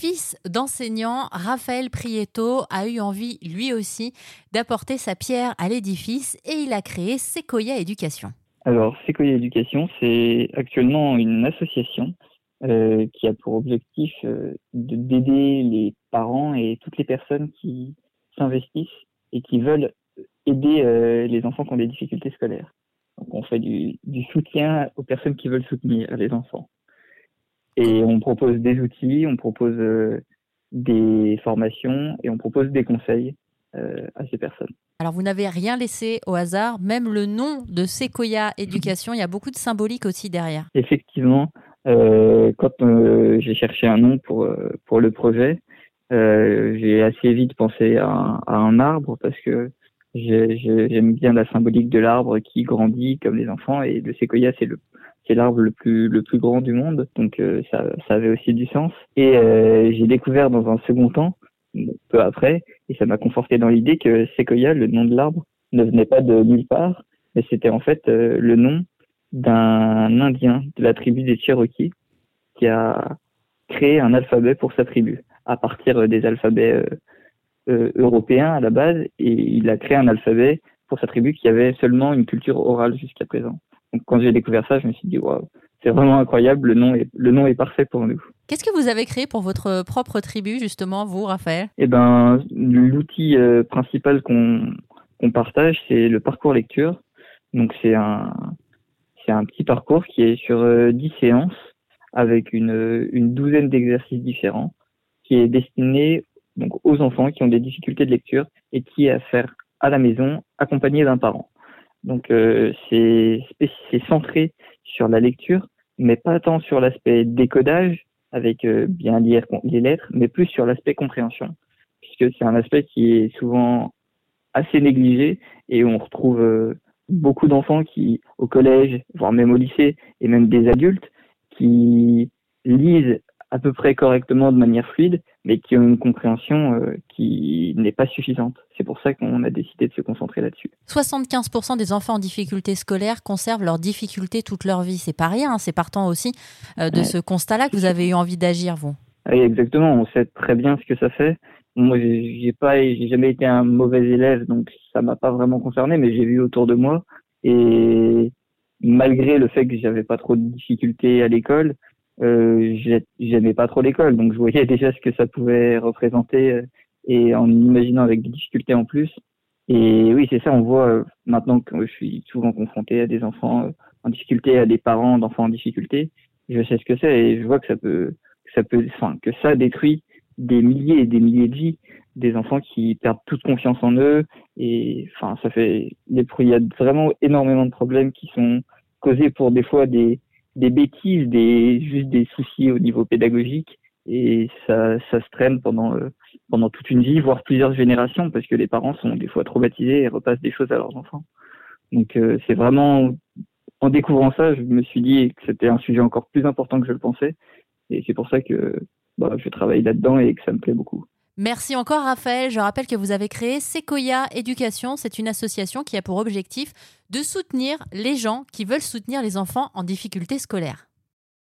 Fils d'enseignant, Raphaël Prieto a eu envie, lui aussi, d'apporter sa pierre à l'édifice et il a créé Sequoia Éducation. Alors, Sequoia Éducation, c'est actuellement une association euh, qui a pour objectif euh, d'aider les parents et toutes les personnes qui s'investissent et qui veulent aider euh, les enfants qui ont des difficultés scolaires. Donc, on fait du, du soutien aux personnes qui veulent soutenir les enfants. Et on propose des outils, on propose euh, des formations et on propose des conseils euh, à ces personnes. Alors vous n'avez rien laissé au hasard, même le nom de Sequoia Éducation, il y a beaucoup de symbolique aussi derrière. Effectivement, euh, quand euh, j'ai cherché un nom pour, pour le projet, euh, j'ai assez vite pensé à, à, un arbre parce que j'aime bien la symbolique de l'arbre qui grandit comme les enfants et le séquoia c'est le c'est l'arbre le plus grand du monde, donc euh, ça, avait aussi du sens. Et euh, j'ai découvert dans un second temps, peu après, et ça m'a conforté dans l'idée que Sequoia, le nom de l'arbre, ne venait pas de nulle part, mais c'était en fait euh, le nom d'un Indien de la tribu des Cherokees qui a créé un alphabet pour sa tribu à partir des alphabets européens à la base, et il a créé un alphabet pour sa tribu qui avait seulement une culture orale jusqu'à présent. Donc quand j'ai découvert ça, je me suis dit waouh, c'est vraiment incroyable, le nom est le nom est parfait pour nous. Qu'est-ce que vous avez créé pour votre propre tribu justement, vous, Raphaël? Eh ben, l'outil euh, principal qu'on qu'on partage, c'est le parcours lecture. Donc c'est un c'est un petit parcours qui est sur euh, 10 séances avec une une douzaine d'exercices différents qui est destiné donc aux enfants qui ont des difficultés de lecture et qui est à faire à la maison accompagné d'un parent. Donc euh, c'est centré sur la lecture, mais pas tant sur l'aspect décodage avec euh, bien lire les lettres, mais plus sur l'aspect compréhension, puisque c'est un aspect qui est souvent assez négligé et on retrouve euh, beaucoup d'enfants qui au collège, voire même au lycée, et même des adultes qui lisent à peu près correctement de manière fluide, mais qui ont une compréhension euh, qui n'est pas suffisante. C'est pour ça qu'on a décidé de se concentrer là-dessus. 75% des enfants en difficulté scolaire conservent leurs difficultés toute leur vie. C'est pas rien, hein. c'est partant aussi euh, de ouais. ce constat-là que vous avez eu envie d'agir, vous. Oui, exactement. On sait très bien ce que ça fait. Moi, j'ai pas, j'ai jamais été un mauvais élève, donc ça m'a pas vraiment concerné, mais j'ai vu autour de moi et malgré le fait que j'avais pas trop de difficultés à l'école, euh, j'aimais pas trop l'école, donc je voyais déjà ce que ça pouvait représenter euh, et en imaginant avec des difficultés en plus. Et oui, c'est ça, on voit euh, maintenant que je suis souvent confronté à des enfants euh, en difficulté, à des parents d'enfants en difficulté. Je sais ce que c'est et je vois que ça peut, que ça peut, enfin, que ça détruit des milliers et des milliers de vies, des enfants qui perdent toute confiance en eux et enfin, ça fait, il y a vraiment énormément de problèmes qui sont causés pour des fois des des bêtises, des juste des soucis au niveau pédagogique et ça, se traîne pendant euh, pendant toute une vie, voire plusieurs générations, parce que les parents sont des fois traumatisés et repassent des choses à leurs enfants. Donc euh, c'est vraiment en découvrant ça, je me suis dit que c'était un sujet encore plus important que je le pensais, et c'est pour ça que bah, je travaille là-dedans et que ça me plaît beaucoup. Merci encore Raphaël. Je rappelle que vous avez créé Sequoia Éducation. C'est une association qui a pour objectif de soutenir les gens qui veulent soutenir les enfants en difficulté scolaire.